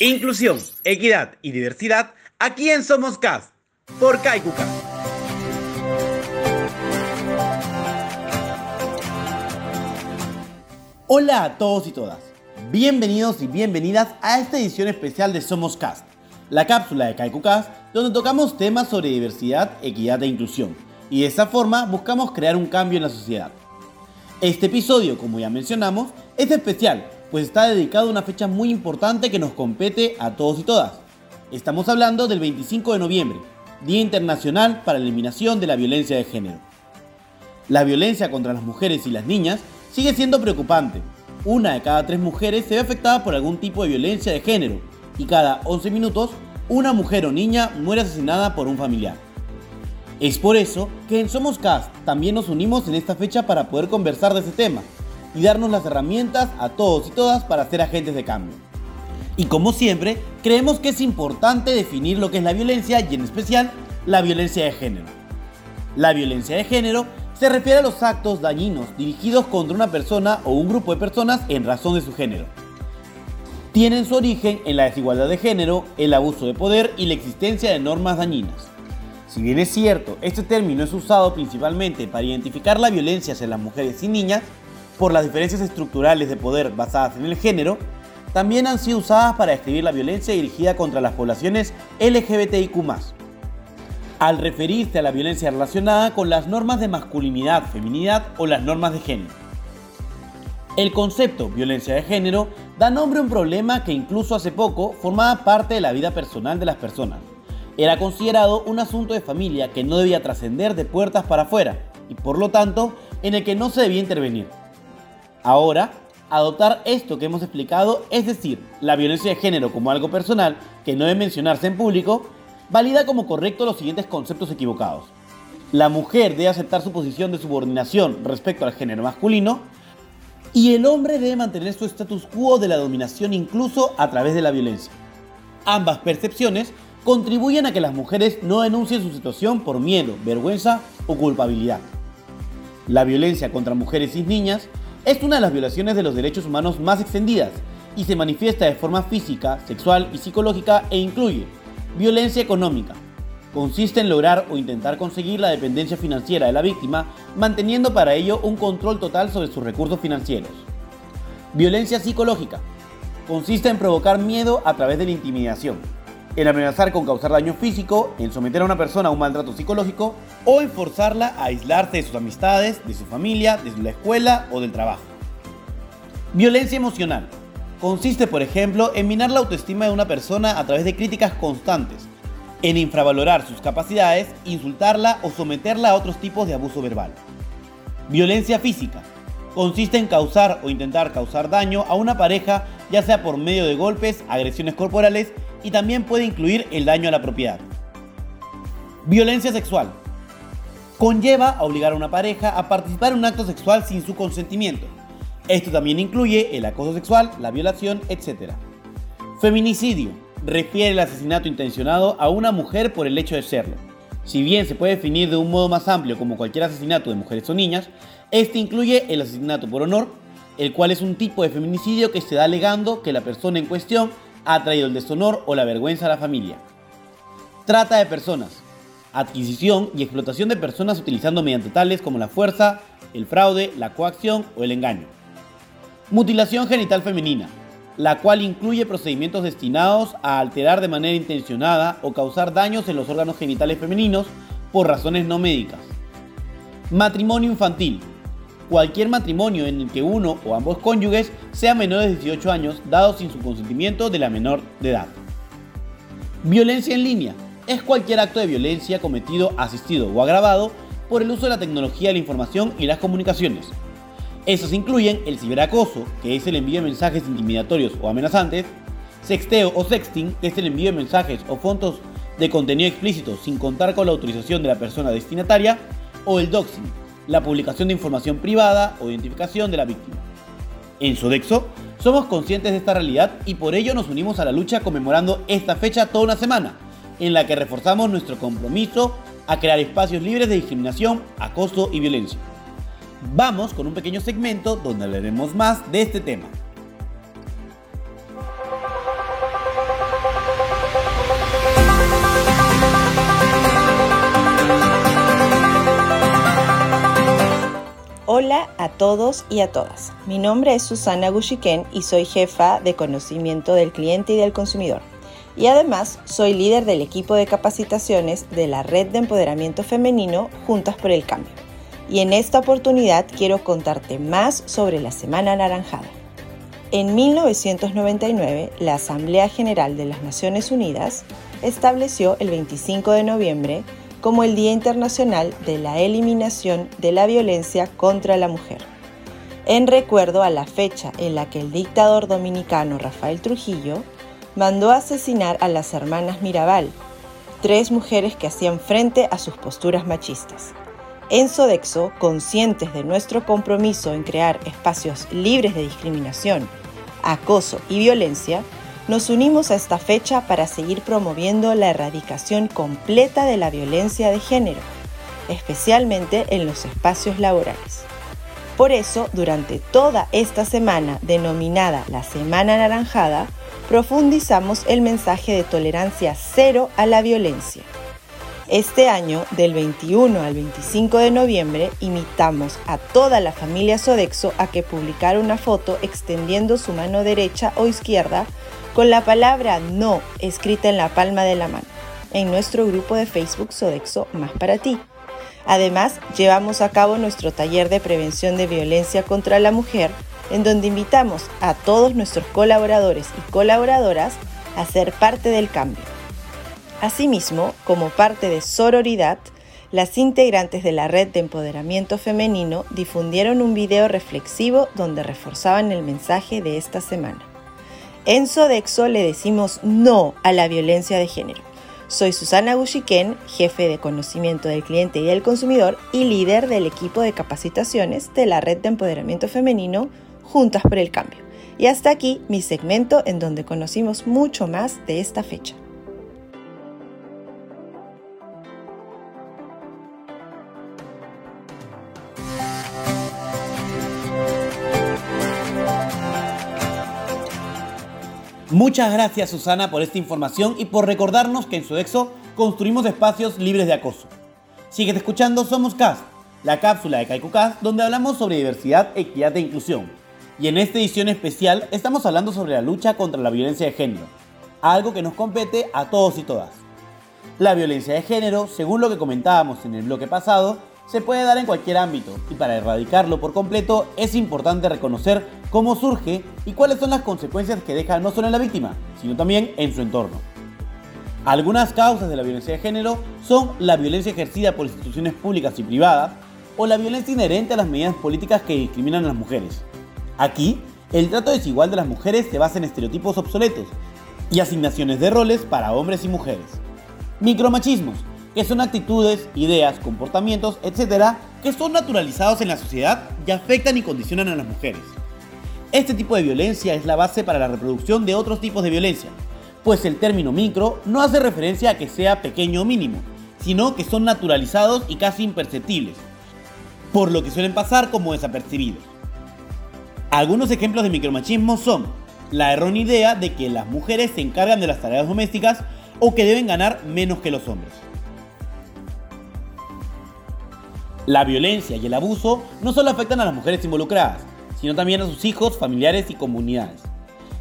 Inclusión, equidad y diversidad aquí en Somos Cast por Kaikuka. Hola a todos y todas. Bienvenidos y bienvenidas a esta edición especial de Somos Cast, la cápsula de Kaikucast donde tocamos temas sobre diversidad, equidad e inclusión. Y de esta forma buscamos crear un cambio en la sociedad. Este episodio, como ya mencionamos, es especial, pues está dedicado a una fecha muy importante que nos compete a todos y todas. Estamos hablando del 25 de noviembre, Día Internacional para la Eliminación de la Violencia de Género. La violencia contra las mujeres y las niñas sigue siendo preocupante. Una de cada tres mujeres se ve afectada por algún tipo de violencia de género y cada 11 minutos una mujer o niña muere asesinada por un familiar. Es por eso que en Somos Cast también nos unimos en esta fecha para poder conversar de ese tema y darnos las herramientas a todos y todas para ser agentes de cambio. Y como siempre, creemos que es importante definir lo que es la violencia y en especial la violencia de género. La violencia de género se refiere a los actos dañinos dirigidos contra una persona o un grupo de personas en razón de su género. Tienen su origen en la desigualdad de género, el abuso de poder y la existencia de normas dañinas. Si bien es cierto, este término es usado principalmente para identificar la violencia hacia las mujeres y niñas, por las diferencias estructurales de poder basadas en el género, también han sido usadas para describir la violencia dirigida contra las poblaciones LGBTIQ. Al referirse a la violencia relacionada con las normas de masculinidad, feminidad o las normas de género. El concepto violencia de género da nombre a un problema que incluso hace poco formaba parte de la vida personal de las personas era considerado un asunto de familia que no debía trascender de puertas para afuera y por lo tanto en el que no se debía intervenir. Ahora, adoptar esto que hemos explicado, es decir, la violencia de género como algo personal que no debe mencionarse en público, valida como correcto los siguientes conceptos equivocados. La mujer debe aceptar su posición de subordinación respecto al género masculino y el hombre debe mantener su status quo de la dominación incluso a través de la violencia. Ambas percepciones contribuyen a que las mujeres no denuncien su situación por miedo, vergüenza o culpabilidad. La violencia contra mujeres y niñas es una de las violaciones de los derechos humanos más extendidas y se manifiesta de forma física, sexual y psicológica e incluye violencia económica. Consiste en lograr o intentar conseguir la dependencia financiera de la víctima, manteniendo para ello un control total sobre sus recursos financieros. Violencia psicológica. Consiste en provocar miedo a través de la intimidación, en amenazar con causar daño físico, en someter a una persona a un maltrato psicológico o en forzarla a aislarse de sus amistades, de su familia, de la escuela o del trabajo. Violencia emocional. Consiste, por ejemplo, en minar la autoestima de una persona a través de críticas constantes, en infravalorar sus capacidades, insultarla o someterla a otros tipos de abuso verbal. Violencia física. Consiste en causar o intentar causar daño a una pareja, ya sea por medio de golpes, agresiones corporales y también puede incluir el daño a la propiedad. Violencia sexual. Conlleva a obligar a una pareja a participar en un acto sexual sin su consentimiento. Esto también incluye el acoso sexual, la violación, etc. Feminicidio. Refiere el asesinato intencionado a una mujer por el hecho de serlo. Si bien se puede definir de un modo más amplio como cualquier asesinato de mujeres o niñas, este incluye el asesinato por honor, el cual es un tipo de feminicidio que se da alegando que la persona en cuestión ha traído el deshonor o la vergüenza a la familia. Trata de personas. Adquisición y explotación de personas utilizando mediante tales como la fuerza, el fraude, la coacción o el engaño. Mutilación genital femenina, la cual incluye procedimientos destinados a alterar de manera intencionada o causar daños en los órganos genitales femeninos por razones no médicas. Matrimonio infantil, cualquier matrimonio en el que uno o ambos cónyuges sean menores de 18 años dado sin su consentimiento de la menor de edad. Violencia en línea es cualquier acto de violencia cometido, asistido o agravado por el uso de la tecnología de la información y las comunicaciones. Estos incluyen el ciberacoso, que es el envío de mensajes intimidatorios o amenazantes, sexteo o sexting, que es el envío de mensajes o fotos de contenido explícito sin contar con la autorización de la persona destinataria, o el doxing, la publicación de información privada o identificación de la víctima. En Sodexo, somos conscientes de esta realidad y por ello nos unimos a la lucha conmemorando esta fecha toda una semana, en la que reforzamos nuestro compromiso a crear espacios libres de discriminación, acoso y violencia. Vamos con un pequeño segmento donde hablaremos más de este tema. Hola a todos y a todas. Mi nombre es Susana Gushiken y soy jefa de conocimiento del cliente y del consumidor. Y además soy líder del equipo de capacitaciones de la Red de Empoderamiento Femenino Juntas por el Cambio. Y en esta oportunidad quiero contarte más sobre la Semana Anaranjada. En 1999, la Asamblea General de las Naciones Unidas estableció el 25 de noviembre como el Día Internacional de la Eliminación de la Violencia contra la Mujer, en recuerdo a la fecha en la que el dictador dominicano Rafael Trujillo mandó asesinar a las hermanas Mirabal, tres mujeres que hacían frente a sus posturas machistas. En Sodexo, conscientes de nuestro compromiso en crear espacios libres de discriminación, acoso y violencia, nos unimos a esta fecha para seguir promoviendo la erradicación completa de la violencia de género, especialmente en los espacios laborales. Por eso, durante toda esta semana denominada la Semana Naranjada, profundizamos el mensaje de tolerancia cero a la violencia. Este año, del 21 al 25 de noviembre, invitamos a toda la familia Sodexo a que publicara una foto extendiendo su mano derecha o izquierda con la palabra no escrita en la palma de la mano en nuestro grupo de Facebook Sodexo Más para ti. Además, llevamos a cabo nuestro taller de prevención de violencia contra la mujer, en donde invitamos a todos nuestros colaboradores y colaboradoras a ser parte del cambio. Asimismo, como parte de Sororidad, las integrantes de la red de empoderamiento femenino difundieron un video reflexivo donde reforzaban el mensaje de esta semana. En Sodexo le decimos no a la violencia de género. Soy Susana Gushiken, jefe de conocimiento del cliente y del consumidor y líder del equipo de capacitaciones de la red de empoderamiento femenino Juntas por el Cambio. Y hasta aquí mi segmento en donde conocimos mucho más de esta fecha. Muchas gracias Susana por esta información y por recordarnos que en Sodexo construimos espacios libres de acoso. Sigues escuchando Somos Cast, la cápsula de Cast donde hablamos sobre diversidad, equidad e inclusión. Y en esta edición especial estamos hablando sobre la lucha contra la violencia de género, algo que nos compete a todos y todas. La violencia de género, según lo que comentábamos en el bloque pasado, se puede dar en cualquier ámbito y para erradicarlo por completo es importante reconocer cómo surge y cuáles son las consecuencias que deja no solo en la víctima, sino también en su entorno. Algunas causas de la violencia de género son la violencia ejercida por instituciones públicas y privadas o la violencia inherente a las medidas políticas que discriminan a las mujeres. Aquí, el trato desigual de las mujeres se basa en estereotipos obsoletos y asignaciones de roles para hombres y mujeres. Micromachismos, que son actitudes, ideas, comportamientos, etc., que son naturalizados en la sociedad y afectan y condicionan a las mujeres. Este tipo de violencia es la base para la reproducción de otros tipos de violencia, pues el término micro no hace referencia a que sea pequeño o mínimo, sino que son naturalizados y casi imperceptibles, por lo que suelen pasar como desapercibidos. Algunos ejemplos de micromachismo son la errónea idea de que las mujeres se encargan de las tareas domésticas o que deben ganar menos que los hombres. La violencia y el abuso no solo afectan a las mujeres involucradas, sino también a sus hijos, familiares y comunidades.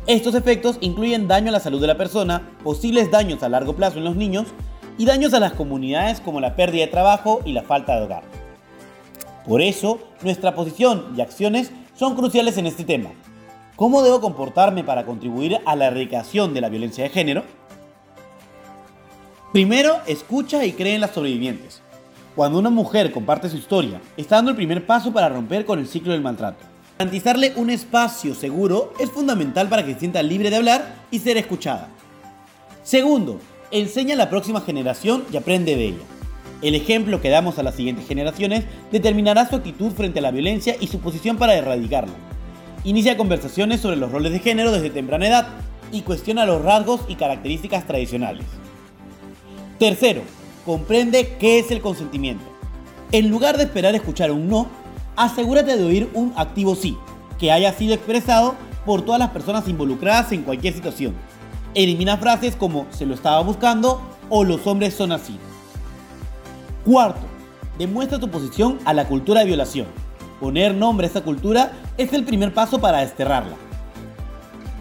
Estos efectos incluyen daño a la salud de la persona, posibles daños a largo plazo en los niños y daños a las comunidades como la pérdida de trabajo y la falta de hogar. Por eso, nuestra posición y acciones son cruciales en este tema. ¿Cómo debo comportarme para contribuir a la erradicación de la violencia de género? Primero, escucha y cree en las sobrevivientes. Cuando una mujer comparte su historia, está dando el primer paso para romper con el ciclo del maltrato. Garantizarle un espacio seguro es fundamental para que se sienta libre de hablar y ser escuchada. Segundo, enseña a la próxima generación y aprende de ella. El ejemplo que damos a las siguientes generaciones determinará su actitud frente a la violencia y su posición para erradicarla. Inicia conversaciones sobre los roles de género desde temprana edad y cuestiona los rasgos y características tradicionales. Tercero, comprende qué es el consentimiento. En lugar de esperar escuchar un no, asegúrate de oír un activo sí, que haya sido expresado por todas las personas involucradas en cualquier situación. Elimina frases como se lo estaba buscando o los hombres son así. Cuarto, demuestra tu posición a la cultura de violación. Poner nombre a esta cultura es el primer paso para desterrarla.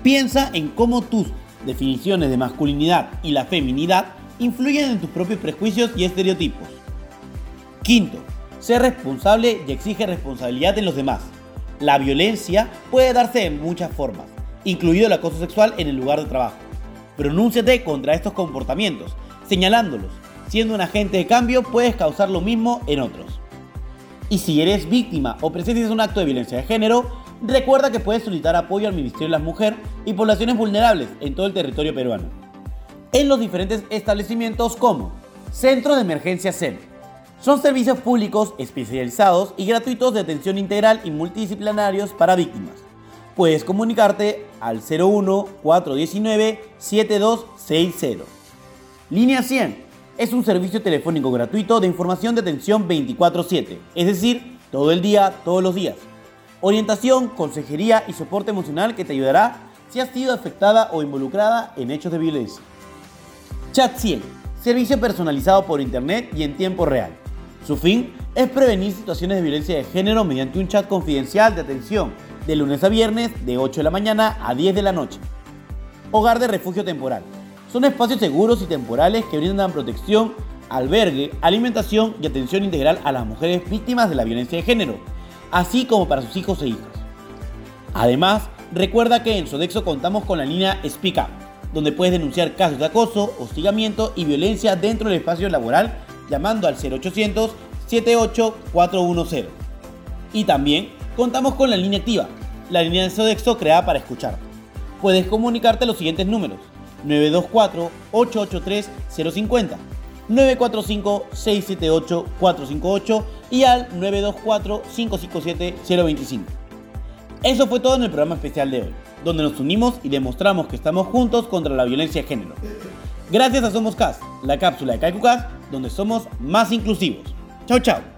Piensa en cómo tus definiciones de masculinidad y la feminidad influyen en tus propios prejuicios y estereotipos. Quinto, sé responsable y exige responsabilidad en los demás. La violencia puede darse en muchas formas, incluido el acoso sexual en el lugar de trabajo. Pronúnciate contra estos comportamientos, señalándolos. Siendo un agente de cambio, puedes causar lo mismo en otros. Y si eres víctima o presencias un acto de violencia de género, recuerda que puedes solicitar apoyo al Ministerio de la Mujer y poblaciones vulnerables en todo el territorio peruano. En los diferentes establecimientos como Centro de Emergencia SEM. Son servicios públicos especializados y gratuitos de atención integral y multidisciplinarios para víctimas. Puedes comunicarte al 01 419 7260. Línea 100 es un servicio telefónico gratuito de información de atención 24/7, es decir, todo el día, todos los días. Orientación, consejería y soporte emocional que te ayudará si has sido afectada o involucrada en hechos de violencia. Chat 100, servicio personalizado por internet y en tiempo real. Su fin es prevenir situaciones de violencia de género mediante un chat confidencial de atención de lunes a viernes de 8 de la mañana a 10 de la noche. Hogar de refugio temporal son espacios seguros y temporales que brindan protección, albergue, alimentación y atención integral a las mujeres víctimas de la violencia de género, así como para sus hijos e hijas. Además, recuerda que en Sodexo contamos con la línea Speak Up, donde puedes denunciar casos de acoso, hostigamiento y violencia dentro del espacio laboral llamando al 0800 78410. Y también contamos con la línea activa, la línea de Sodexo creada para escuchar. Puedes comunicarte a los siguientes números 924-883-050, 945-678-458 y al 924-557-025. Eso fue todo en el programa especial de hoy, donde nos unimos y demostramos que estamos juntos contra la violencia de género. Gracias a Somos Cast, la cápsula de CAICUCAS, donde somos más inclusivos. Chao, chao.